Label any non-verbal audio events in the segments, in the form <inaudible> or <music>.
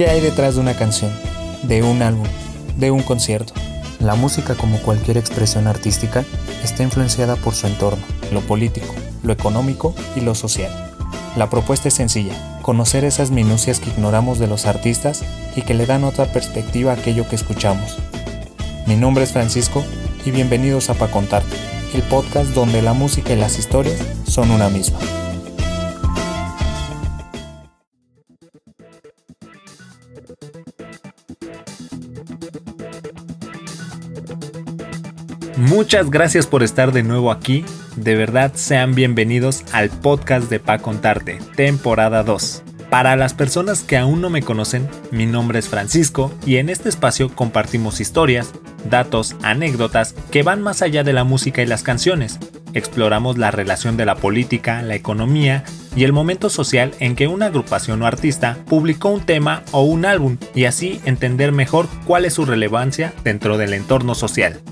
¿Qué hay detrás de una canción, de un álbum, de un concierto? La música, como cualquier expresión artística, está influenciada por su entorno, lo político, lo económico y lo social. La propuesta es sencilla, conocer esas minucias que ignoramos de los artistas y que le dan otra perspectiva a aquello que escuchamos. Mi nombre es Francisco y bienvenidos a Pa Contarte, el podcast donde la música y las historias son una misma. Muchas gracias por estar de nuevo aquí. De verdad sean bienvenidos al podcast de Pa Contarte, temporada 2. Para las personas que aún no me conocen, mi nombre es Francisco y en este espacio compartimos historias, datos, anécdotas que van más allá de la música y las canciones. Exploramos la relación de la política, la economía y el momento social en que una agrupación o artista publicó un tema o un álbum y así entender mejor cuál es su relevancia dentro del entorno social.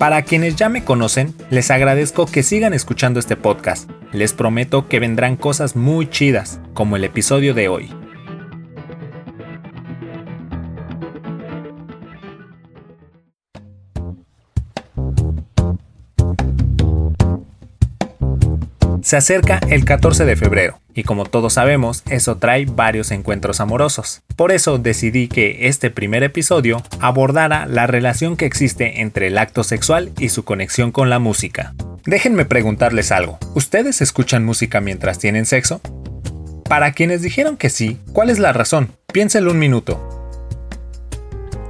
Para quienes ya me conocen, les agradezco que sigan escuchando este podcast. Les prometo que vendrán cosas muy chidas, como el episodio de hoy. Se acerca el 14 de febrero y como todos sabemos, eso trae varios encuentros amorosos. Por eso decidí que este primer episodio abordara la relación que existe entre el acto sexual y su conexión con la música. Déjenme preguntarles algo, ¿ustedes escuchan música mientras tienen sexo? Para quienes dijeron que sí, ¿cuál es la razón? Piénsenlo un minuto.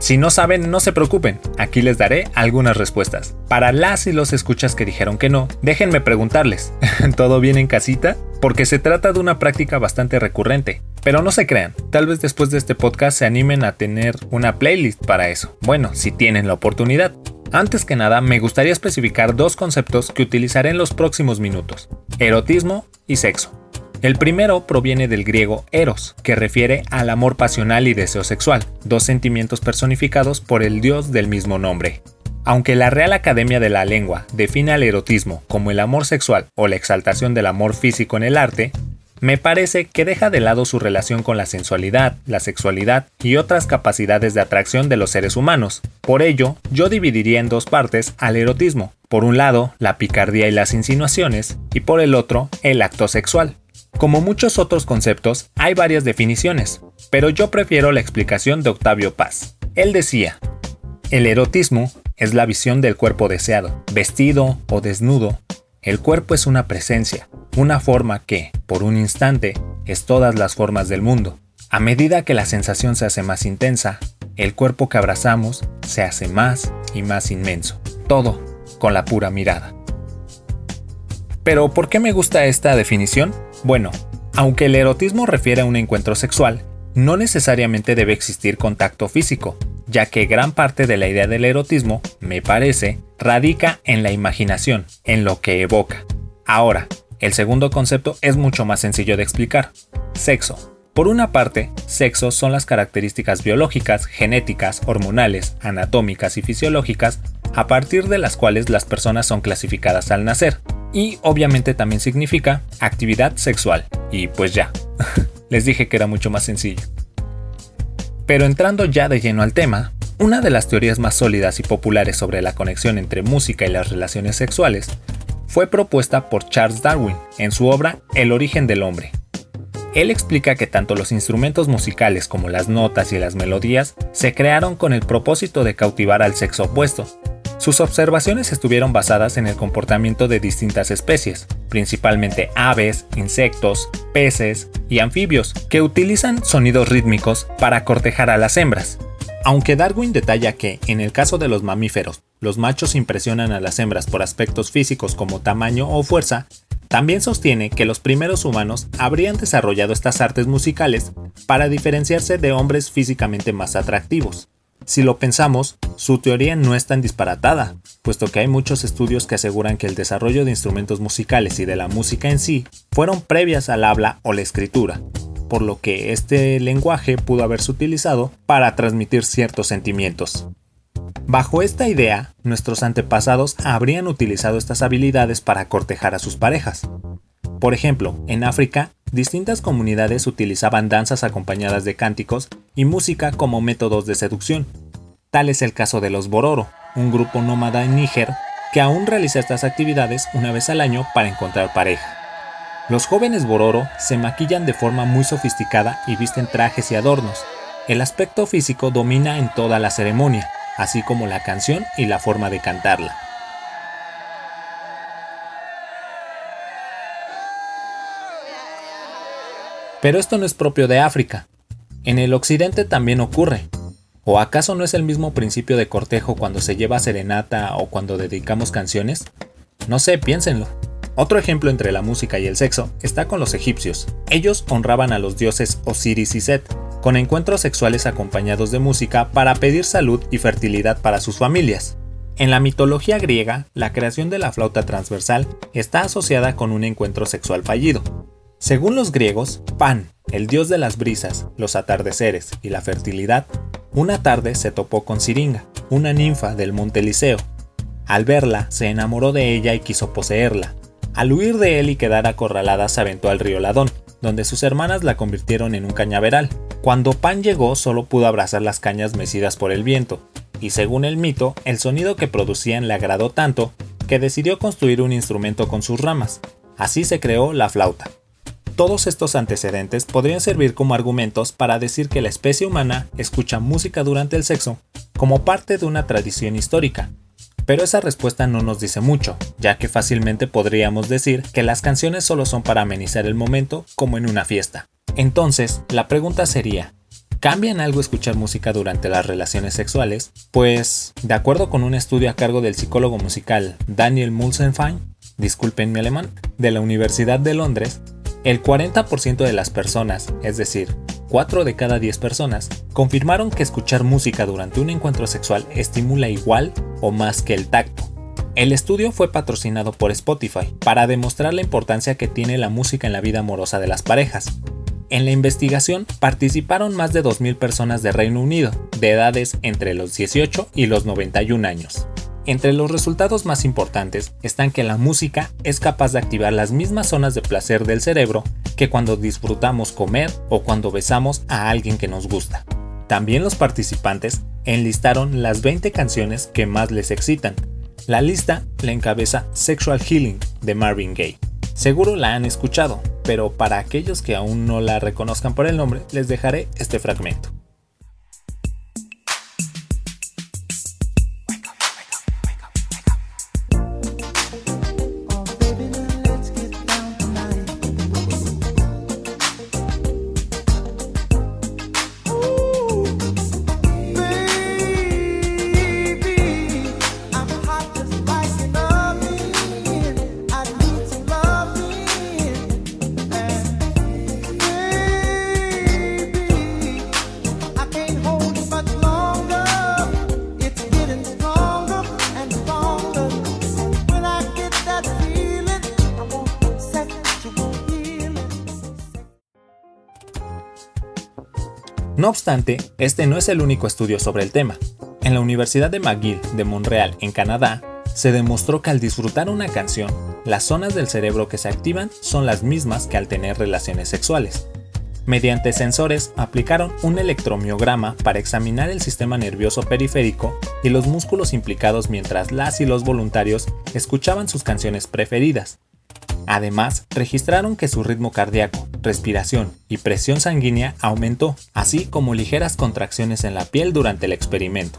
Si no saben, no se preocupen, aquí les daré algunas respuestas. Para las y los escuchas que dijeron que no, déjenme preguntarles, <laughs> ¿todo bien en casita? Porque se trata de una práctica bastante recurrente. Pero no se crean, tal vez después de este podcast se animen a tener una playlist para eso. Bueno, si tienen la oportunidad. Antes que nada, me gustaría especificar dos conceptos que utilizaré en los próximos minutos. Erotismo y sexo. El primero proviene del griego eros, que refiere al amor pasional y deseo sexual, dos sentimientos personificados por el dios del mismo nombre. Aunque la Real Academia de la Lengua define al erotismo como el amor sexual o la exaltación del amor físico en el arte, me parece que deja de lado su relación con la sensualidad, la sexualidad y otras capacidades de atracción de los seres humanos. Por ello, yo dividiría en dos partes al erotismo. Por un lado, la picardía y las insinuaciones, y por el otro, el acto sexual. Como muchos otros conceptos, hay varias definiciones, pero yo prefiero la explicación de Octavio Paz. Él decía, el erotismo es la visión del cuerpo deseado, vestido o desnudo. El cuerpo es una presencia, una forma que, por un instante, es todas las formas del mundo. A medida que la sensación se hace más intensa, el cuerpo que abrazamos se hace más y más inmenso. Todo con la pura mirada. Pero ¿por qué me gusta esta definición? Bueno, aunque el erotismo refiere a un encuentro sexual, no necesariamente debe existir contacto físico, ya que gran parte de la idea del erotismo, me parece, radica en la imaginación, en lo que evoca. Ahora, el segundo concepto es mucho más sencillo de explicar. Sexo. Por una parte, sexo son las características biológicas, genéticas, hormonales, anatómicas y fisiológicas a partir de las cuales las personas son clasificadas al nacer y obviamente también significa actividad sexual. Y pues ya, <laughs> les dije que era mucho más sencillo. Pero entrando ya de lleno al tema, una de las teorías más sólidas y populares sobre la conexión entre música y las relaciones sexuales fue propuesta por Charles Darwin en su obra El origen del hombre. Él explica que tanto los instrumentos musicales como las notas y las melodías se crearon con el propósito de cautivar al sexo opuesto, sus observaciones estuvieron basadas en el comportamiento de distintas especies, principalmente aves, insectos, peces y anfibios, que utilizan sonidos rítmicos para cortejar a las hembras. Aunque Darwin detalla que, en el caso de los mamíferos, los machos impresionan a las hembras por aspectos físicos como tamaño o fuerza, también sostiene que los primeros humanos habrían desarrollado estas artes musicales para diferenciarse de hombres físicamente más atractivos. Si lo pensamos, su teoría no es tan disparatada, puesto que hay muchos estudios que aseguran que el desarrollo de instrumentos musicales y de la música en sí fueron previas al habla o la escritura, por lo que este lenguaje pudo haberse utilizado para transmitir ciertos sentimientos. Bajo esta idea, nuestros antepasados habrían utilizado estas habilidades para cortejar a sus parejas. Por ejemplo, en África, distintas comunidades utilizaban danzas acompañadas de cánticos y música como métodos de seducción. Tal es el caso de los Bororo, un grupo nómada en Níger que aún realiza estas actividades una vez al año para encontrar pareja. Los jóvenes Bororo se maquillan de forma muy sofisticada y visten trajes y adornos. El aspecto físico domina en toda la ceremonia, así como la canción y la forma de cantarla. Pero esto no es propio de África. En el occidente también ocurre. ¿O acaso no es el mismo principio de cortejo cuando se lleva serenata o cuando dedicamos canciones? No sé, piénsenlo. Otro ejemplo entre la música y el sexo está con los egipcios. Ellos honraban a los dioses Osiris y Set, con encuentros sexuales acompañados de música para pedir salud y fertilidad para sus familias. En la mitología griega, la creación de la flauta transversal está asociada con un encuentro sexual fallido, según los griegos, Pan, el dios de las brisas, los atardeceres y la fertilidad, una tarde se topó con Siringa, una ninfa del monte Liceo. Al verla, se enamoró de ella y quiso poseerla. Al huir de él y quedar acorralada, se aventó al río Ladón, donde sus hermanas la convirtieron en un cañaveral. Cuando Pan llegó, solo pudo abrazar las cañas mecidas por el viento, y según el mito, el sonido que producían le agradó tanto que decidió construir un instrumento con sus ramas. Así se creó la flauta. Todos estos antecedentes podrían servir como argumentos para decir que la especie humana escucha música durante el sexo como parte de una tradición histórica. Pero esa respuesta no nos dice mucho, ya que fácilmente podríamos decir que las canciones solo son para amenizar el momento como en una fiesta. Entonces, la pregunta sería, ¿Cambia en algo escuchar música durante las relaciones sexuales? Pues, de acuerdo con un estudio a cargo del psicólogo musical Daniel Mulsenfein, disculpen mi alemán, de la Universidad de Londres, el 40% de las personas, es decir, 4 de cada 10 personas, confirmaron que escuchar música durante un encuentro sexual estimula igual o más que el tacto. El estudio fue patrocinado por Spotify para demostrar la importancia que tiene la música en la vida amorosa de las parejas. En la investigación participaron más de 2.000 personas de Reino Unido, de edades entre los 18 y los 91 años. Entre los resultados más importantes están que la música es capaz de activar las mismas zonas de placer del cerebro que cuando disfrutamos comer o cuando besamos a alguien que nos gusta. También los participantes enlistaron las 20 canciones que más les excitan. La lista la encabeza Sexual Healing de Marvin Gaye. Seguro la han escuchado, pero para aquellos que aún no la reconozcan por el nombre, les dejaré este fragmento. No obstante, este no es el único estudio sobre el tema. En la Universidad de McGill de Montreal, en Canadá, se demostró que al disfrutar una canción, las zonas del cerebro que se activan son las mismas que al tener relaciones sexuales. Mediante sensores aplicaron un electromiograma para examinar el sistema nervioso periférico y los músculos implicados mientras las y los voluntarios escuchaban sus canciones preferidas, Además, registraron que su ritmo cardíaco, respiración y presión sanguínea aumentó, así como ligeras contracciones en la piel durante el experimento.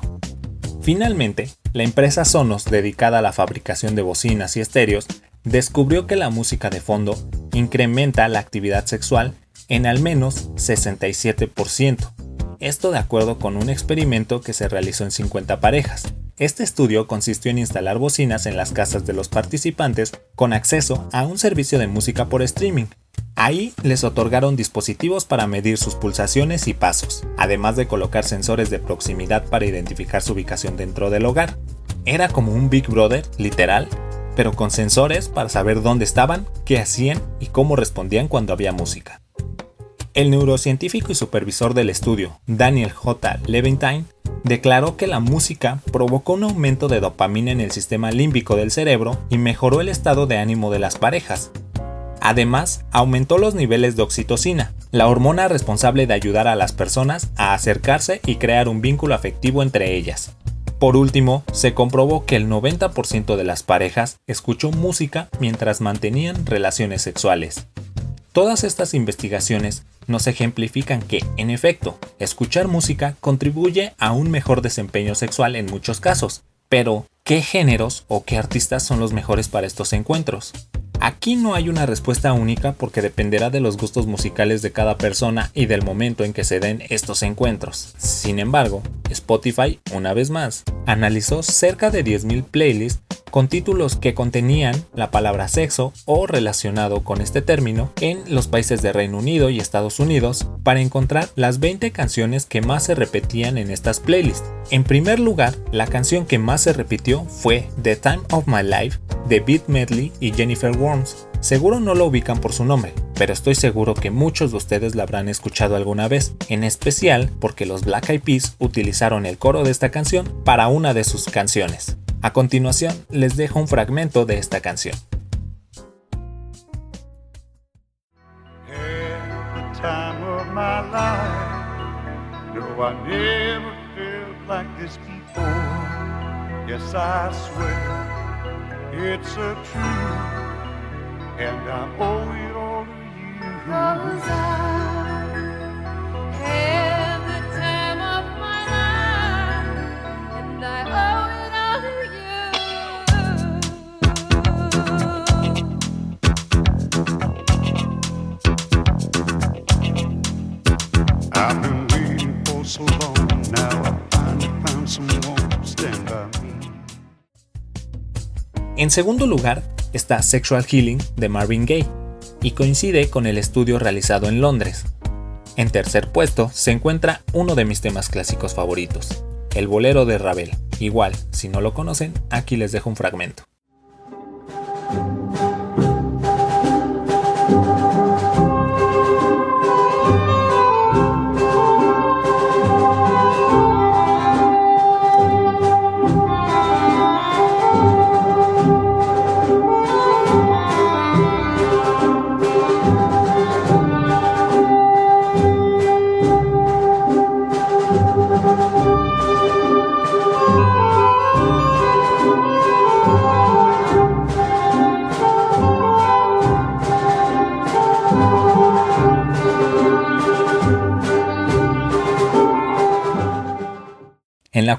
Finalmente, la empresa Sonos, dedicada a la fabricación de bocinas y estéreos, descubrió que la música de fondo incrementa la actividad sexual en al menos 67%. Esto de acuerdo con un experimento que se realizó en 50 parejas. Este estudio consistió en instalar bocinas en las casas de los participantes con acceso a un servicio de música por streaming. Ahí les otorgaron dispositivos para medir sus pulsaciones y pasos, además de colocar sensores de proximidad para identificar su ubicación dentro del hogar. Era como un Big Brother, literal, pero con sensores para saber dónde estaban, qué hacían y cómo respondían cuando había música. El neurocientífico y supervisor del estudio, Daniel J. Leventine, declaró que la música provocó un aumento de dopamina en el sistema límbico del cerebro y mejoró el estado de ánimo de las parejas. Además, aumentó los niveles de oxitocina, la hormona responsable de ayudar a las personas a acercarse y crear un vínculo afectivo entre ellas. Por último, se comprobó que el 90% de las parejas escuchó música mientras mantenían relaciones sexuales. Todas estas investigaciones nos ejemplifican que, en efecto, escuchar música contribuye a un mejor desempeño sexual en muchos casos. Pero, ¿qué géneros o qué artistas son los mejores para estos encuentros? Aquí no hay una respuesta única porque dependerá de los gustos musicales de cada persona y del momento en que se den estos encuentros. Sin embargo, Spotify, una vez más, analizó cerca de 10.000 playlists con títulos que contenían la palabra sexo o relacionado con este término en los países de Reino Unido y Estados Unidos para encontrar las 20 canciones que más se repetían en estas playlists. En primer lugar, la canción que más se repitió fue The Time of My Life de Beat Medley y Jennifer Worms. Seguro no lo ubican por su nombre, pero estoy seguro que muchos de ustedes la habrán escuchado alguna vez, en especial porque los Black Eyed Peas utilizaron el coro de esta canción para una de sus canciones. A continuación, les dejo un fragmento de esta canción. It's a truth, and I owe it all to you. En segundo lugar está Sexual Healing de Marvin Gaye, y coincide con el estudio realizado en Londres. En tercer puesto se encuentra uno de mis temas clásicos favoritos, el bolero de Ravel. Igual, si no lo conocen, aquí les dejo un fragmento.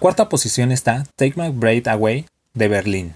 Cuarta posición está Take My Breath Away de Berlín.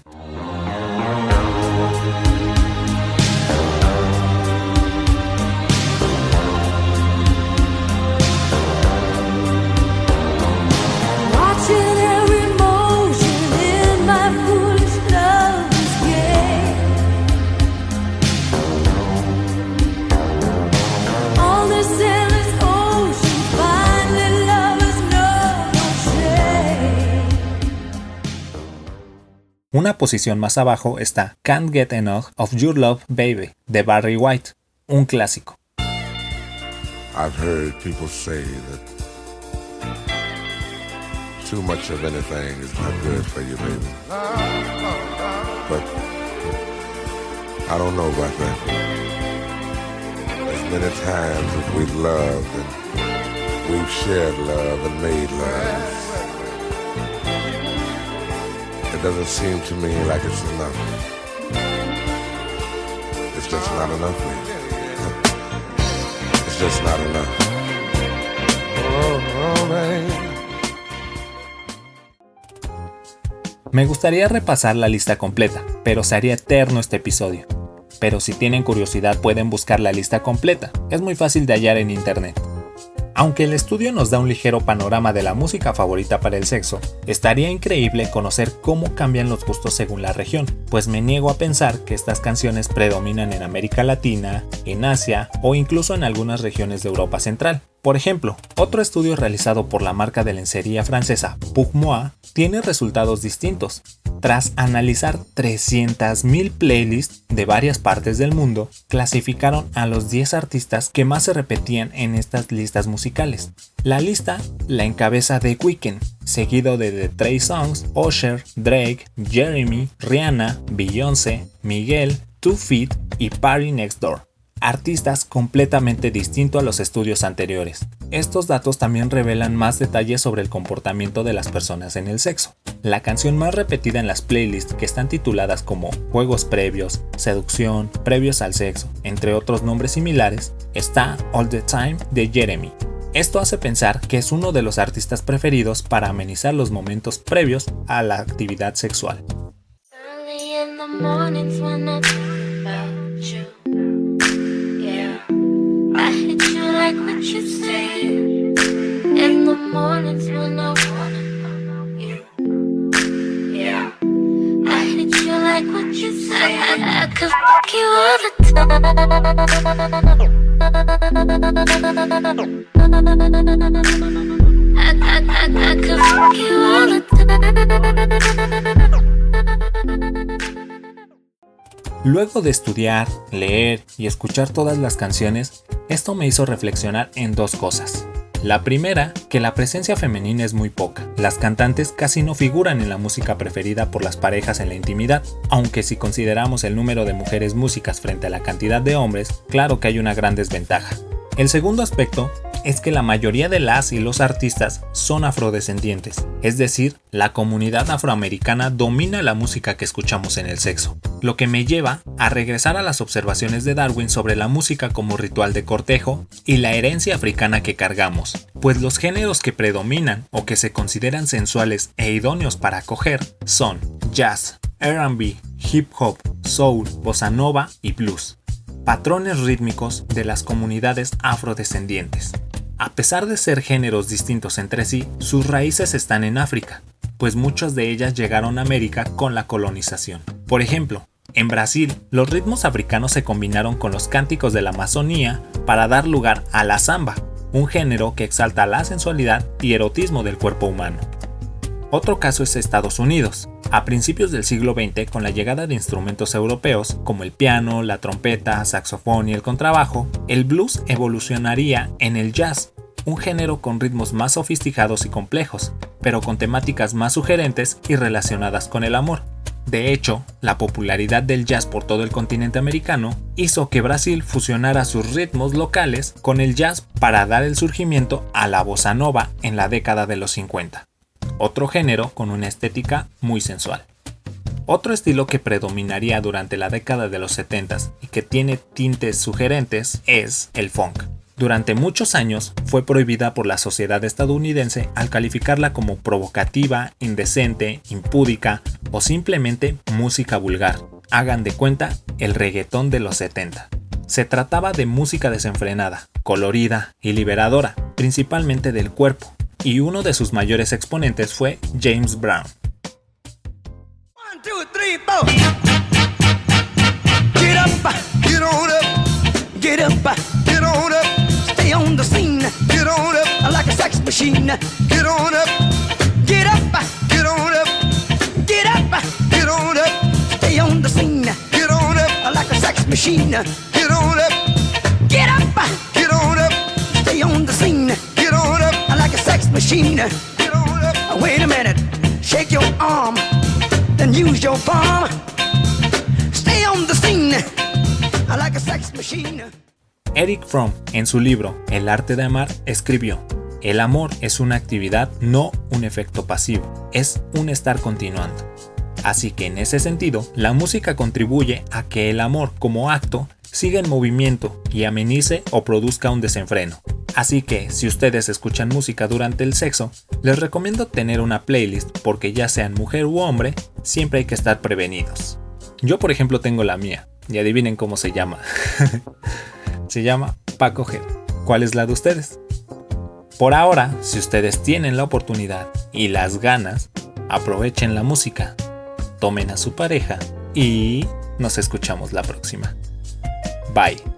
Una posición más abajo está Can't Get Enough of Your Love Baby de Barry White, un clásico. I've heard people say that too much of anything is not good for you, baby. But I don't know about that. As many times as we've loved and we've shared love and made love. It doesn't seem to me like it's enough. It's just not enough, It's just not enough. Me gustaría repasar la lista completa, pero se haría eterno este episodio. Pero si tienen curiosidad pueden buscar la lista completa, es muy fácil de hallar en internet. Aunque el estudio nos da un ligero panorama de la música favorita para el sexo, estaría increíble conocer cómo cambian los gustos según la región, pues me niego a pensar que estas canciones predominan en América Latina, en Asia o incluso en algunas regiones de Europa Central. Por ejemplo, otro estudio realizado por la marca de lencería francesa Pugmoa tiene resultados distintos. Tras analizar 300.000 playlists de varias partes del mundo, clasificaron a los 10 artistas que más se repetían en estas listas musicales. La lista la encabeza The Weeknd, seguido de The Trey Songs, Usher, Drake, Jeremy, Rihanna, Beyoncé, Miguel, Two Feet y Party Next Door. Artistas completamente distinto a los estudios anteriores. Estos datos también revelan más detalles sobre el comportamiento de las personas en el sexo. La canción más repetida en las playlists que están tituladas como Juegos previos, Seducción, Previos al sexo, entre otros nombres similares, está All the Time de Jeremy. Esto hace pensar que es uno de los artistas preferidos para amenizar los momentos previos a la actividad sexual. Luego de estudiar, leer y escuchar todas las canciones, esto me hizo reflexionar en dos cosas. La primera, que la presencia femenina es muy poca. Las cantantes casi no figuran en la música preferida por las parejas en la intimidad, aunque si consideramos el número de mujeres músicas frente a la cantidad de hombres, claro que hay una gran desventaja. El segundo aspecto es que la mayoría de las y los artistas son afrodescendientes, es decir, la comunidad afroamericana domina la música que escuchamos en el sexo, lo que me lleva a regresar a las observaciones de Darwin sobre la música como ritual de cortejo y la herencia africana que cargamos, pues los géneros que predominan o que se consideran sensuales e idóneos para acoger son jazz, RB, hip hop, soul, bossa nova y blues patrones rítmicos de las comunidades afrodescendientes. A pesar de ser géneros distintos entre sí, sus raíces están en África, pues muchas de ellas llegaron a América con la colonización. Por ejemplo, en Brasil, los ritmos africanos se combinaron con los cánticos de la Amazonía para dar lugar a la samba, un género que exalta la sensualidad y erotismo del cuerpo humano. Otro caso es Estados Unidos. A principios del siglo XX, con la llegada de instrumentos europeos como el piano, la trompeta, saxofón y el contrabajo, el blues evolucionaría en el jazz, un género con ritmos más sofisticados y complejos, pero con temáticas más sugerentes y relacionadas con el amor. De hecho, la popularidad del jazz por todo el continente americano hizo que Brasil fusionara sus ritmos locales con el jazz para dar el surgimiento a la bossa nova en la década de los 50 otro género con una estética muy sensual. Otro estilo que predominaría durante la década de los 70 y que tiene tintes sugerentes es el funk. Durante muchos años fue prohibida por la sociedad estadounidense al calificarla como provocativa, indecente, impúdica o simplemente música vulgar. Hagan de cuenta el reggaetón de los 70. Se trataba de música desenfrenada, colorida y liberadora, principalmente del cuerpo, y uno de sus mayores exponentes fue James Brown. Get up, get on up, get up, get on up, stay on the scene, get on up, like a sex machine, get on up, get up, get on up, get up, get on up, stay on the scene, get on up, like a sex machine, Wait a minute, shake your arm, then use your palm. Stay on the scene, like a sex machine. Eric Fromm, en su libro El arte de amar, escribió, El amor es una actividad, no un efecto pasivo, es un estar continuando. Así que en ese sentido, la música contribuye a que el amor como acto siga en movimiento y amenice o produzca un desenfreno. Así que, si ustedes escuchan música durante el sexo, les recomiendo tener una playlist porque ya sean mujer u hombre, siempre hay que estar prevenidos. Yo por ejemplo tengo la mía, y adivinen cómo se llama. <laughs> se llama Pa' coger. ¿Cuál es la de ustedes? Por ahora, si ustedes tienen la oportunidad y las ganas, aprovechen la música, tomen a su pareja y nos escuchamos la próxima. Bye.